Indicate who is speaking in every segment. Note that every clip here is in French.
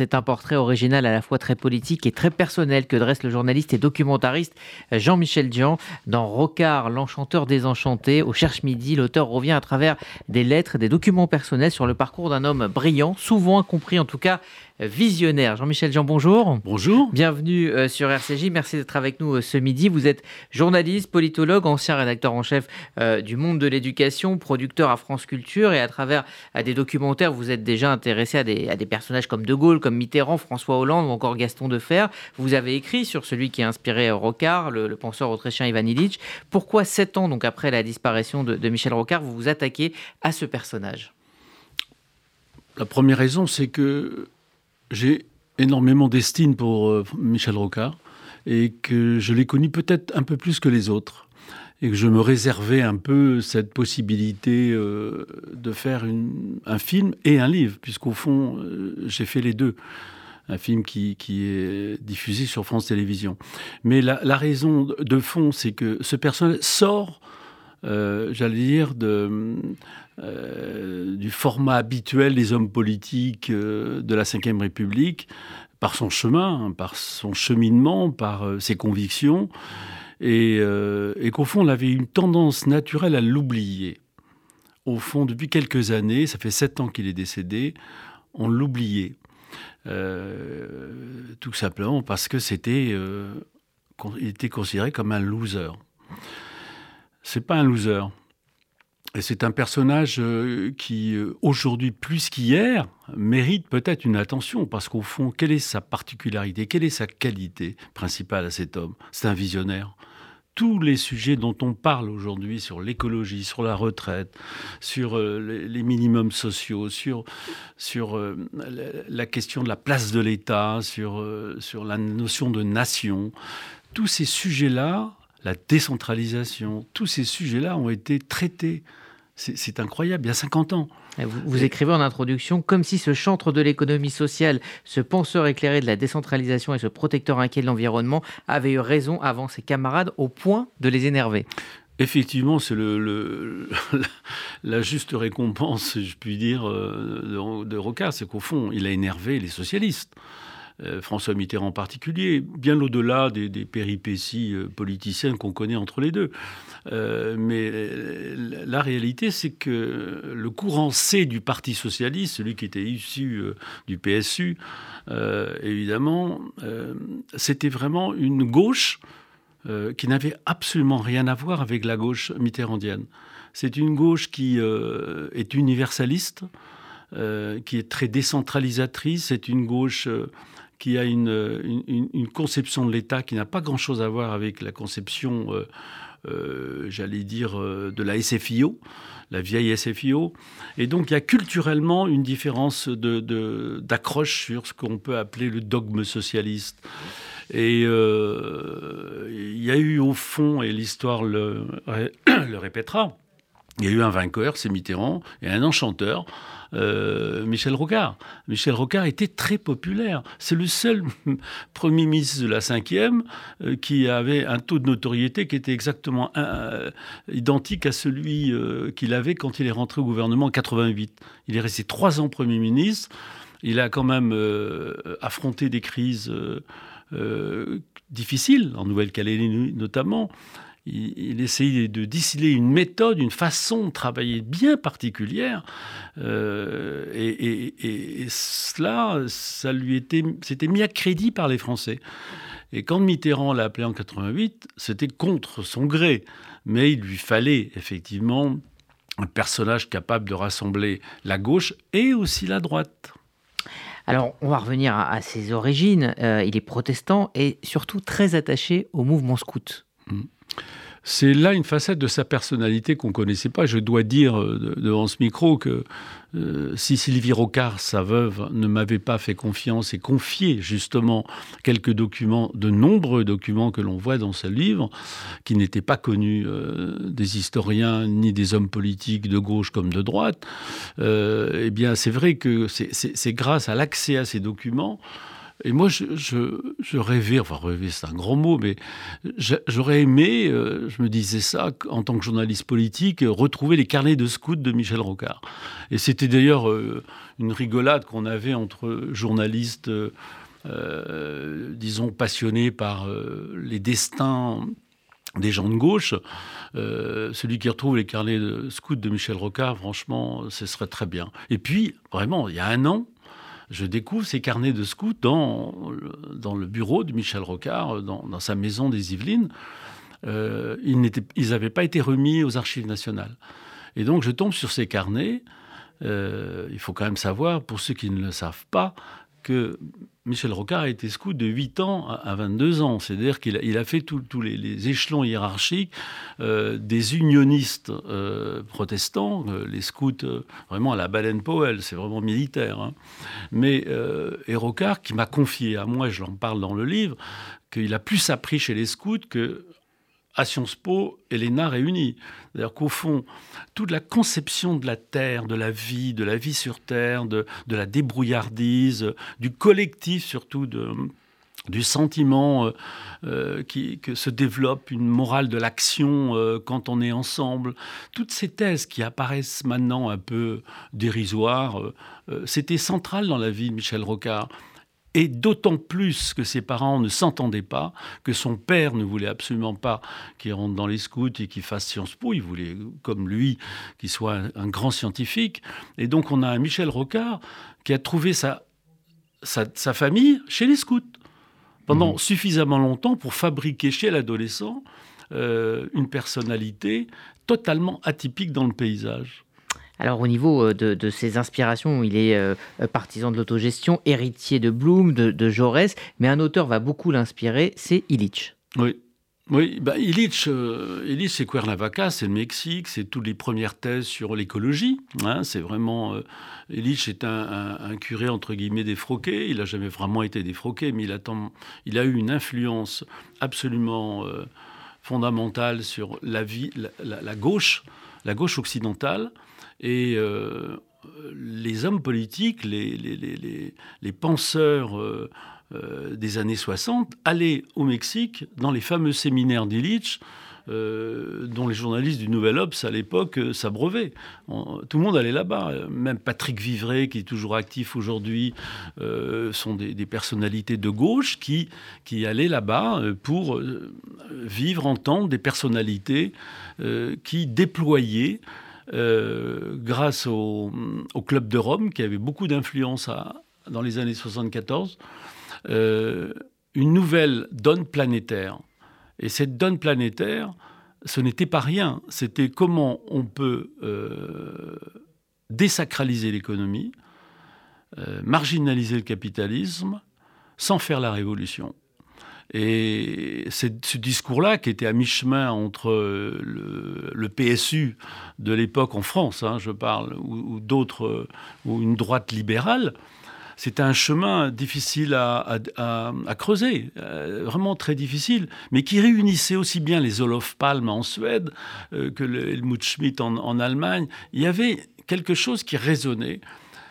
Speaker 1: C'est un portrait original à la fois très politique et très personnel que dresse le journaliste et documentariste Jean-Michel Dian dans Rocard, l'enchanteur désenchanté. Au Cherche Midi, l'auteur revient à travers des lettres, des documents personnels sur le parcours d'un homme brillant, souvent incompris en tout cas visionnaire. Jean-Michel Jean, bonjour.
Speaker 2: Bonjour.
Speaker 1: Bienvenue euh, sur RCJ. Merci d'être avec nous euh, ce midi. Vous êtes journaliste, politologue, ancien rédacteur en chef euh, du Monde de l'éducation, producteur à France Culture et à travers des documentaires, vous êtes déjà intéressé à des, à des, personnages comme De Gaulle, comme Mitterrand, François Hollande ou encore Gaston Defer. Vous avez écrit sur celui qui a inspiré Rocard, le, penseur autrichien Ivan Illich. Pourquoi sept ans donc après la disparition de, de Michel Rocard, vous vous attaquez à ce personnage?
Speaker 2: La première raison, c'est que j'ai énormément d'estime pour euh, Michel Rocard et que je l'ai connu peut-être un peu plus que les autres et que je me réservais un peu cette possibilité euh, de faire un film et un livre, puisqu'au fond, euh, j'ai fait les deux. Un film qui, est diffusé sur France Télévisions. Mais la, raison de fond, c'est que ce personnage sort j'allais dire, de, euh, du format habituel des hommes politiques euh, de la Ve République, par son chemin, par son cheminement, par ses convictions, et, qu'au fond, on avait une tendance naturelle à l'oublier. Au fond, depuis quelques années, ça fait sept ans qu'il est décédé, on l'oubliait. tout simplement parce que c'était, était considéré comme un loser c'est pas un loser. C'est un personnage euh, qui, euh, aujourd'hui plus qu'hier, mérite peut-être une attention, parce qu'au fond, quelle est sa particularité, quelle est sa qualité principale à cet homme? C'est un visionnaire. Tous les sujets dont on parle aujourd'hui sur l'écologie, sur la retraite, sur euh, les minimums sociaux, sur, sur la question de la place de l'État, sur, sur la notion de nation, tous ces sujets-là la décentralisation, tous ces sujets-là ont été traités. C'est incroyable, il y a 50 ans.
Speaker 1: Vous, écrivez en introduction, comme si ce chantre de l'économie sociale, ce penseur éclairé de la décentralisation et ce protecteur inquiet de l'environnement avait eu raison avant ses camarades au point de les énerver.
Speaker 2: Effectivement, c'est le, la juste récompense, je puis dire, euh, de, de Rocard, c'est qu'au fond, il a énervé les socialistes. Euh, François Mitterrand en particulier, bien au-delà des, péripéties euh, politiciennes qu'on connaît entre les deux. Euh, mais la réalité, c'est que le courant C du Parti socialiste, celui qui était issu du PSU, évidemment, c'était vraiment une gauche qui n'avait absolument rien à voir avec la gauche mitterrandienne. C'est une gauche qui est universaliste, qui est très décentralisatrice, c'est une gauche qui a une, une, conception de l'État qui n'a pas grand-chose à voir avec la conception, euh, euh, j'allais dire, euh, de la SFIO, la vieille SFIO. Et donc il y a culturellement une différence d'accroche de, sur ce qu'on peut appeler le dogme socialiste. Et il y a eu au fond, et l'histoire le, le répétera, il y a eu un vainqueur, c'est Mitterrand, et un enchanteur, euh, Michel Rocard. Michel Rocard était très populaire. C'est le seul Premier ministre de la cinquième euh, qui avait un taux de notoriété qui était exactement euh, identique à celui qu'il avait quand il est rentré au gouvernement en 88. Il est resté trois ans Premier ministre. Il a quand même affronté des crises difficiles, en Nouvelle-Calédonie notamment il, essayait de distiller une méthode, une façon de travailler bien particulière. Euh, et, cela, ça lui était, c'était mis à crédit par les Français. Et quand Mitterrand l'a appelé en 88, c'était contre son gré. Mais il lui fallait effectivement un personnage capable de rassembler la gauche et aussi la droite.
Speaker 1: Alors, on va revenir à, ses origines. Euh, il est protestant et surtout très attaché au mouvement scout. Mmh.
Speaker 2: C'est là une facette de sa personnalité qu'on ne connaissait pas. Je dois dire euh, devant ce micro que euh, si Sylvie Rocard, sa veuve, ne m'avait pas fait confiance et confié justement quelques documents, de nombreux documents que l'on voit dans ce livre, qui n'étaient pas connus euh, des historiens ni des hommes politiques de gauche comme de droite, eh bien c'est vrai que c'est grâce à l'accès à ces documents Et moi, je, rêvais, enfin rêver c'est un grand mot, mais j'aurais aimé, euh, je me disais ça en tant que journaliste politique, retrouver les carnets de scouts de Michel Rocard. Et c'était d'ailleurs euh, une rigolade qu'on avait entre journalistes, euh, disons, passionnés par les destins des gens de gauche. celui qui retrouve les carnets de scouts de Michel Rocard, franchement, ce serait très bien. Et puis, vraiment, il y a un an, je découvre ces carnets de scouts dans, dans le bureau de Michel Rocard, dans, sa maison des Yvelines. Euh, ils n'avaient pas été remis aux archives nationales. Et donc je tombe sur ces carnets. Euh, il faut quand même savoir, pour ceux qui ne le savent pas, que Michel Rocard a été scout de 8 ans à 22 ans. C'est-à-dire qu'il a, fait tous les, échelons hiérarchiques euh, des unionistes euh, protestants, euh, les scouts vraiment à la Baden-Powell, c'est vraiment militaire. Hein. Mais et Rocard, qui m'a confié à moi, je l'en parle dans le livre, qu'il a plus appris chez les scouts que à Sciences Po et l'ENA réunis. C'est-à-dire qu'au fond, toute la conception de la Terre, de la vie, de la vie sur Terre, de, la débrouillardise, du collectif surtout, de, du sentiment euh, euh, qui, que se développe une morale de l'action euh, quand on est ensemble. Toutes ces thèses qui apparaissent maintenant un peu dérisoires, c'était central dans la vie de Michel Rocard. Et d'autant plus que ses parents ne s'entendaient pas, que son père ne voulait absolument pas qu'il rentre dans les scouts et qu'il fasse Sciences Po. Il voulait, comme lui, qu'il soit un, grand scientifique. Et donc on a un Michel Rocard qui a trouvé sa, sa, famille chez les scouts pendant mmh. suffisamment longtemps pour fabriquer chez l'adolescent euh, une personnalité totalement atypique dans le paysage.
Speaker 1: Alors au niveau euh, de, ses inspirations, il est euh, partisan de l'autogestion, héritier de Bloom, de, Jaurès, mais un auteur va beaucoup l'inspirer, c'est Illich.
Speaker 2: Oui. Oui, bah, Illich, euh, Illich c'est Cuernavaca, c'est le Mexique, c'est toutes les premières thèses sur l'écologie. Hein, c'est vraiment. Illich est un, curé, entre guillemets, défroqué. Il n'a jamais vraiment été défroqué, mais il a, eu une influence absolument fondamentale sur la gauche, la gauche occidentale. Et euh, les hommes politiques, les, penseurs euh, euh, des années 60 allaient au Mexique dans les fameux séminaires d'Illich. dont les journalistes du Nouvel Obs à l'époque s'abreuvaient. Tout le monde allait là-bas. Même Patrick Vivray, qui est toujours actif aujourd'hui, sont des, des, personnalités de gauche qui, qui allaient là-bas pour vivre, entendre des personnalités qui déployaient euh, grâce au, Club de Rome, qui avait beaucoup d'influence dans les années 74, euh, une nouvelle donne planétaire. Et cette donne planétaire, ce n'était pas rien. C'était comment on peut euh, désacraliser l'économie, marginaliser le capitalisme, sans faire la révolution. Et ce discours-là, qui était à mi-chemin entre le, PSU de l'époque en France, hein, je parle, ou, d'autres, ou une droite libérale, c'était un chemin difficile à, creuser, euh, vraiment très difficile, mais qui réunissait aussi bien les Olof Palme en Suède euh, que le Helmut Schmidt en, en Allemagne. Il y avait quelque chose qui résonnait.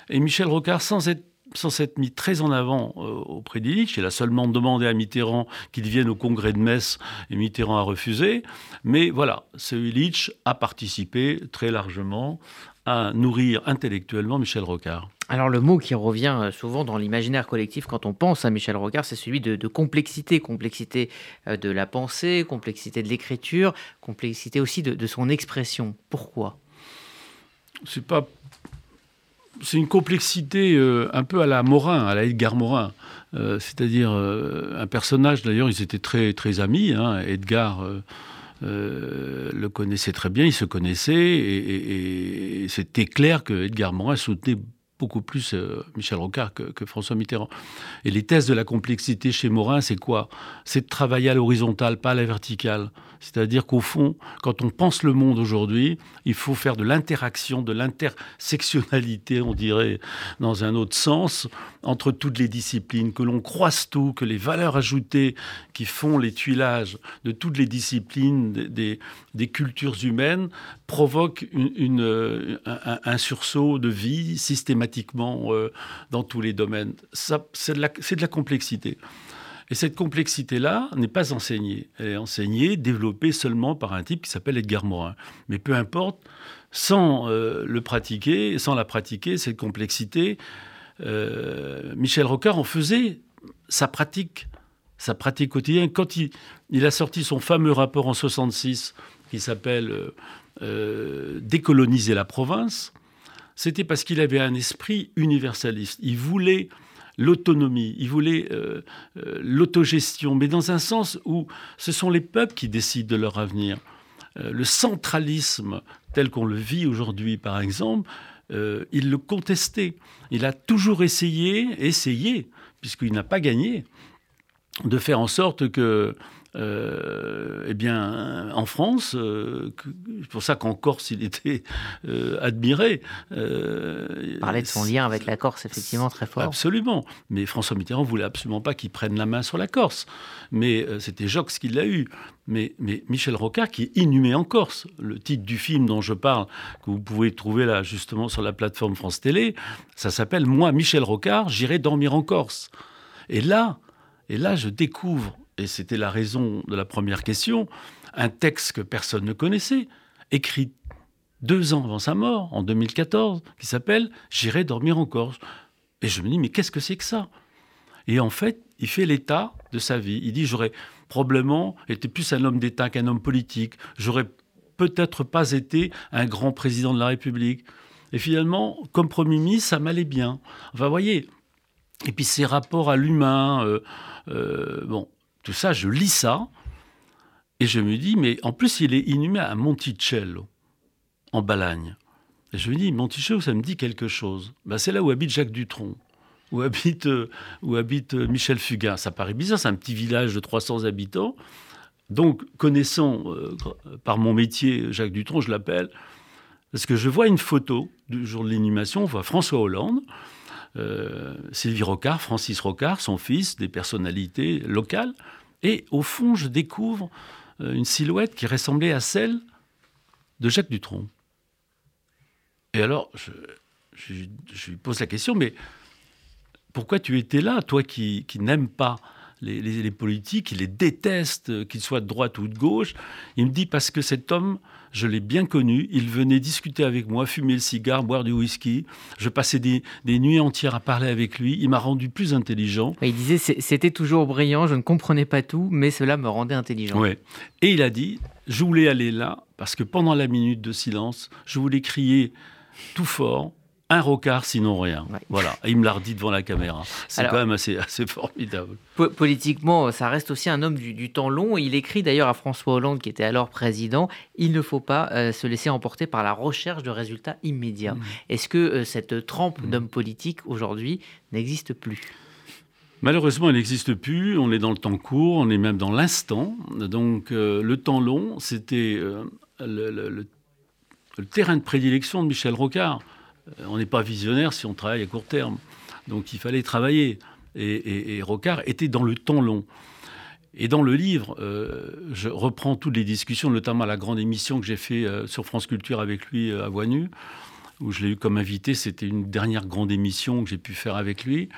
Speaker 2: Et Michel Rocard, sans être sans s'être mis très en avant euh, auprès d'Illich. Il a seulement demandé à Mitterrand qu'il vienne au congrès de Metz et Mitterrand a refusé. Mais voilà, ce Illich a participé très largement à nourrir intellectuellement Michel Rocard.
Speaker 1: Alors le mot qui revient euh, souvent dans l'imaginaire collectif quand on pense à Michel Rocard, c'est celui de, complexité, complexité euh, de la pensée, complexité de l'écriture, complexité aussi de, de son expression. Pourquoi?
Speaker 2: C'est pas c'est une complexité euh, un peu à la Morin, à la Edgar Morin. Euh, c'est-à-dire euh, un personnage, d'ailleurs, ils étaient très, très amis. Hein. Edgar le connaissait très bien, ils se connaissaient, et, et c'était clair que Edgar Morin soutenait beaucoup plus Michel Rocard que, François Mitterrand. Et les thèses de la complexité chez Morin, c'est quoi? C'est de travailler à l'horizontale, pas à la verticale. C'est-à-dire qu'au fond, quand on pense le monde aujourd'hui, il faut faire de l'interaction, de l'intersectionnalité, on dirait, dans un autre sens, entre toutes les disciplines, que l'on croise tout, que les valeurs ajoutées qui font les tuilages de toutes les disciplines des, cultures humaines provoquent une, un, sursaut de vie systématique mathématiquement dans tous les domaines. C'est de, la complexité. Et cette complexité-là n'est pas enseignée. Elle est enseignée, développée seulement par un type qui s'appelle Edgar Morin. Mais peu importe, sans le pratiquer, sans la pratiquer, cette complexité, Michel Rocard en faisait sa pratique sa pratique quotidienne. Quand il, a sorti son fameux rapport en 66 qui s'appelle euh, euh, Décoloniser la province, c'était parce qu'il avait un esprit universaliste. Il voulait l'autonomie, il voulait euh, l'autogestion, mais dans un sens où ce sont les peuples qui décident de leur avenir. le centralisme tel qu'on le vit aujourd'hui, par exemple, il le contestait. Il a toujours essayé, essayé, puisqu'il n'a pas gagné, de faire en sorte que euh, eh bien, en France, euh, c'est pour ça qu'en Corse, il était euh, admiré.
Speaker 1: Euh, Parler de son lien avec la Corse, effectivement, très fort.
Speaker 2: Absolument. Mais François Mitterrand voulait absolument pas qu'il prenne la main sur la Corse. Mais c'était Jox qui l'a eu. Mais, mais, Michel Rocard, qui est inhumé en Corse, le titre du film dont je parle, que vous pouvez trouver là, justement, sur la plateforme France Télé, ça s'appelle Moi, Michel Rocard, j'irai dormir en Corse. Et là, et là, je découvre, et c'était la raison de la première question, un texte que personne ne connaissait, écrit deux ans avant sa mort, en 2014, qui s'appelle J'irai dormir en Corse. Et je me dis, mais qu'est-ce que c'est que ça? Et en fait, il fait l'état de sa vie. Il dit, j'aurais probablement été plus un homme d'État qu'un homme politique. J'aurais peut-être pas été un grand président de la République. Et finalement, comme Premier ministre, ça m'allait bien. Enfin, vous voyez. Et puis ses rapports à l'humain, euh, euh, bon, tout ça, je lis ça, et je me dis, mais en plus, il est inhumé à Monticello, en Balagne. Je me dis, Monticello, ça me dit quelque chose. Ben, c'est là où habite Jacques Dutronc, où habite, euh, où habite euh, Michel Fugain. Ça paraît bizarre, c'est un petit village de 300 habitants. Donc, connaissant par mon métier Jacques Dutronc, je l'appelle, parce que je vois une photo du jour de l'inhumation, on voit François Hollande, euh, Sylvie Rocard, Francis Rocard, son fils, des personnalités locales. Et au fond, je découvre euh, une silhouette qui ressemblait à celle de Jacques Dutronc. Et alors, je, lui pose la question, mais pourquoi tu étais là, toi qui, n'aimes pas les, les, politiques, qui les détestent, qu'ils soient de droite ou de gauche? Il me dit parce que cet homme je l'ai bien connu. Il venait discuter avec moi, fumer le cigare, boire du whisky. Je passais des, nuits entières à parler avec lui. Il m'a rendu plus intelligent.
Speaker 1: il disait c'était toujours brillant, je ne comprenais pas tout, mais cela me rendait intelligent.
Speaker 2: Ouais. Et il a dit je voulais aller là parce que pendant la minute de silence, je voulais crier tout fort un rocard, sinon rien. Voilà. il me l'a redit devant la caméra. C'est quand même assez, assez formidable.
Speaker 1: politiquement, ça reste aussi un homme du, temps long. Il écrit d'ailleurs à François Hollande, qui était alors président, il ne faut pas euh, se laisser emporter par la recherche de résultats immédiats. Mmh. Est-ce que euh, cette trempe mmh. d'homme politique aujourd'hui n'existe plus?
Speaker 2: Malheureusement, elle n'existe plus. On est dans le temps court, on est même dans l'instant. Donc, euh, le temps long, c'était le, le terrain de prédilection de Michel Rocard. Euh, on n'est pas visionnaire si on travaille à court terme. Donc il fallait travailler. Et, Rocard était dans le temps long. Et dans le livre, euh, je reprends toutes les discussions, notamment la grande émission que j'ai fait euh, sur France Culture avec lui à Voix où je l'ai eu comme invité. C'était une dernière grande émission que j'ai pu faire avec lui.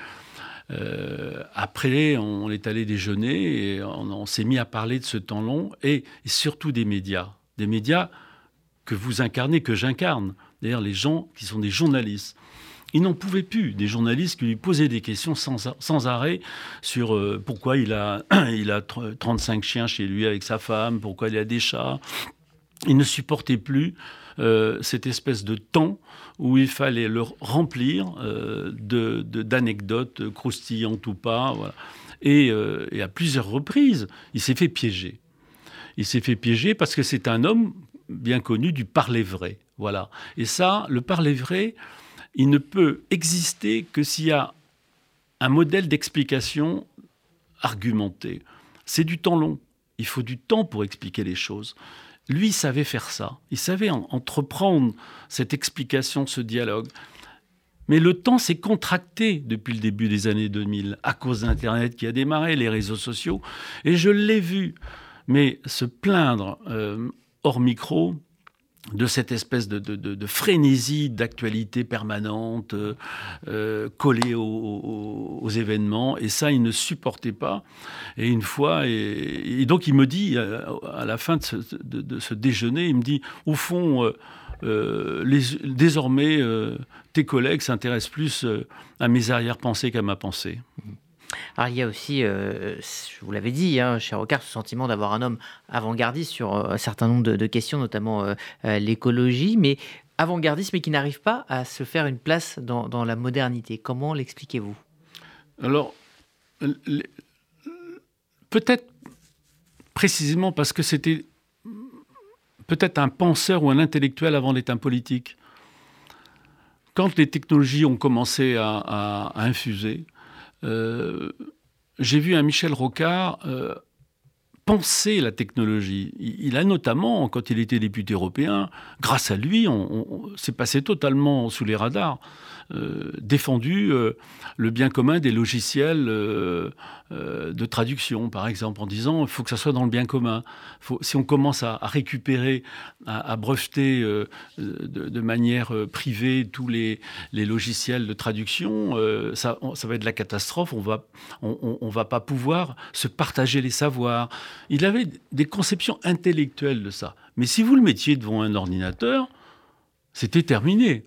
Speaker 2: après, on est allé déjeuner et on, s'est mis à parler de ce temps long et surtout des médias. Des médias que vous incarnez, que j'incarne. D'ailleurs, les gens qui sont des journalistes. Ils n'en pouvaient plus, des journalistes qui lui posaient des questions sans, arrêt sur euh, pourquoi il a, il a 35 chiens chez lui avec sa femme, pourquoi il a des chats. Ils ne supportaient plus euh, cette espèce de temps où il fallait leur remplir euh, d'anecdotes croustillantes ou pas. Et, à plusieurs reprises, il s'est fait piéger. Il s'est fait piéger parce que c'est un homme bien connu du parler vrai. Voilà. Et ça, le parler vrai, il ne peut exister que s'il y a un modèle d'explication argumenté. C'est du temps long. Il faut du temps pour expliquer les choses. Lui savait faire ça. Il savait entreprendre cette explication, ce dialogue. Mais le temps s'est contracté depuis le début des années 2000 à cause d'Internet qui a démarré, les réseaux sociaux. Et je l'ai vu. Mais se plaindre euh, hors micro, de cette espèce de, frénésie d'actualité permanente, euh, collée aux, événements. Et ça, il ne supportait pas. Et une fois, et, donc il me dit, à, la fin de ce, déjeuner, il me dit, au fond, euh, désormais, tes collègues s'intéressent plus à mes arrière-pensées qu'à ma pensée.
Speaker 1: Alors il y a aussi, euh, je vous l'avais dit, hein, chez Rocard, ce sentiment d'avoir un homme avant-gardiste sur euh, un certain nombre de, questions, notamment euh, l'écologie, mais avant-gardiste, mais qui n'arrive pas à se faire une place dans, la modernité. Comment l'expliquez-vous?
Speaker 2: Alors, peut-être précisément parce que c'était peut-être un penseur ou un intellectuel avant d'être un politique. Quand les technologies ont commencé à infuser, j'ai vu un Michel Rocard euh, penser la technologie. Il a notamment, quand il était député européen, grâce à lui, on, s'est passé totalement sous les radars. Euh, défendu euh, le bien commun des logiciels euh, de traduction, par exemple, en disant il faut que ça soit dans le bien commun. si on commence à, récupérer, à, breveter de, manière privée tous les, logiciels de traduction, ça, va être la catastrophe. On va, va pas pouvoir se partager les savoirs. Il avait des conceptions intellectuelles de ça. Mais si vous le mettiez devant un ordinateur, c'était terminé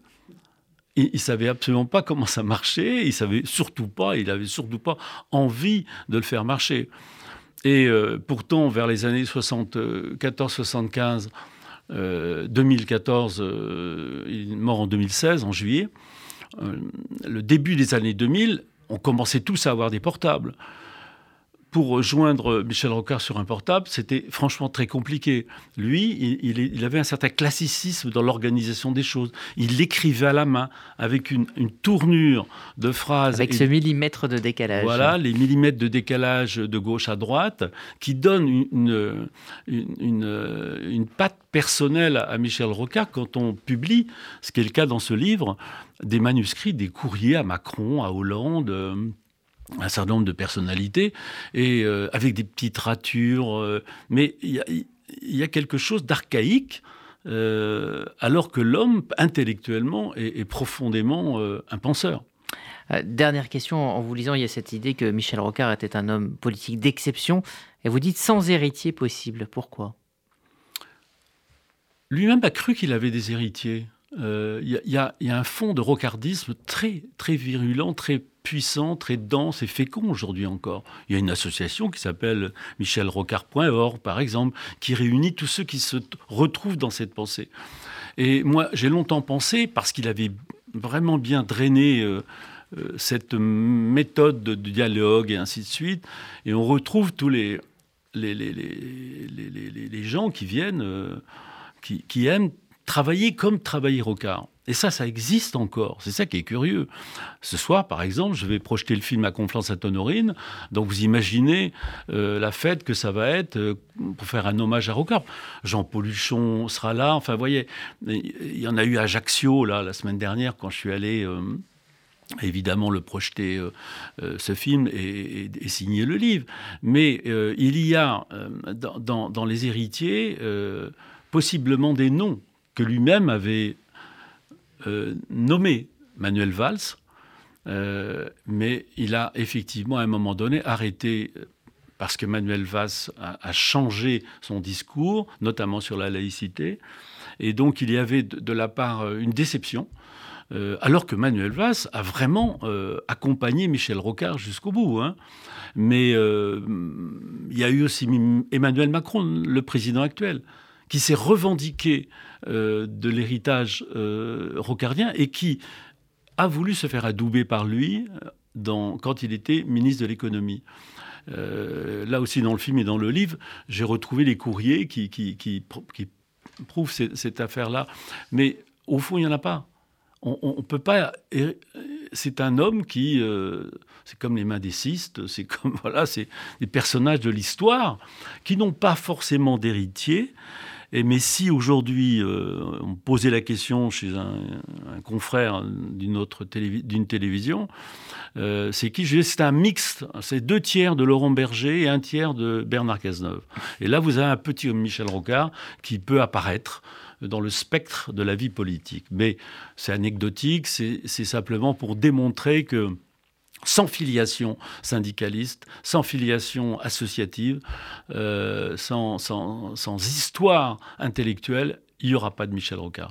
Speaker 2: il, ne savait absolument pas comment ça marchait. Il savait surtout pas, il avait surtout pas envie de le faire marcher. Et euh, pourtant, vers les années 74-75, 2014, il est mort en 2016, en juillet. Euh, le début des années 2000, on commençait tous à avoir des portables pour rejoindre Michel Rocard sur un portable, c'était franchement très compliqué. Lui, il, avait un certain classicisme dans l'organisation des choses. Il l'écrivait à la main, avec une, tournure de phrases.
Speaker 1: Avec ce millimètre de décalage.
Speaker 2: Voilà, les millimètres de décalage de gauche à droite, qui donnent une, une, une patte personnelle à Michel Rocard quand on publie, ce qui est le cas dans ce livre, des manuscrits, des courriers à Macron, à Hollande euh, un certain nombre de personnalités, et euh, avec des petites ratures. Euh, mais il y, a quelque chose d'archaïque, euh, alors que l'homme, intellectuellement, est, profondément un penseur.
Speaker 1: Dernière question, en vous lisant, il y a cette idée que Michel Rocard était un homme politique d'exception, et vous dites sans héritier possible. Pourquoi?
Speaker 2: Lui-même a cru qu'il avait des héritiers. Il y, a un fond de rocardisme très, très virulent, très puissant, très dense et fécond aujourd'hui encore. Il y a une association qui s'appelle michelrocard.org, par exemple, qui réunit tous ceux qui se retrouvent dans cette pensée. Et moi, j'ai longtemps pensé, parce qu'il avait vraiment bien drainé euh, euh, cette méthode de dialogue et ainsi de suite, et on retrouve tous les, les, les, les gens qui viennent, euh, qui, qui aiment travailler comme travailler Rocard. Et ça, ça existe encore. C'est ça qui est curieux. Ce soir, par exemple, je vais projeter le film à Conflans à Honorine. Donc, vous imaginez euh, la fête que ça va être euh, pour faire un hommage à Rocard. Jean-Paul Huchon sera là. Enfin, vous voyez, il y en a eu à Ajaccio, là, la semaine dernière, quand je suis allé. Euh, évidemment le projeter ce film et, signer le livre. Mais il y a dans, les héritiers possiblement des noms que lui-même avait nommé Manuel Valls, euh, mais il a effectivement à un moment donné arrêté euh, parce que Manuel Valls a, changé son discours, notamment sur la laïcité, et donc il y avait de, la part une déception. alors que Manuel Valls a vraiment accompagné Michel Rocard jusqu'au bout. Hein. Mais il y a eu aussi Emmanuel Macron, le président actuel, qui s'est revendiqué euh, de l'héritage euh, rocardien et qui a voulu se faire adouber par lui euh, quand il était ministre de l'économie. là aussi, dans le film et dans le livre, j'ai retrouvé les courriers qui, prouvent cette, affaire-là. Mais au fond, il n'y en a pas. On ne peut pas. C'est un homme qui. c'est comme les cystes, c'est comme. Voilà, c'est des personnages de l'histoire qui n'ont pas forcément d'héritier mais si aujourd'hui euh, on posait la question chez un, confrère d'une autre d'une télévision, euh, c'est qui? C'est un mixte. C'est deux tiers de Laurent Berger et un tiers de Bernard Cazeneuve. Et là, vous avez un petit Michel Rocard qui peut apparaître dans le spectre de la vie politique. Mais c'est anecdotique, c'est simplement pour démontrer que sans filiation syndicaliste, sans filiation associative, euh, sans, histoire intellectuelle, il n'y aura pas de Michel Rocard.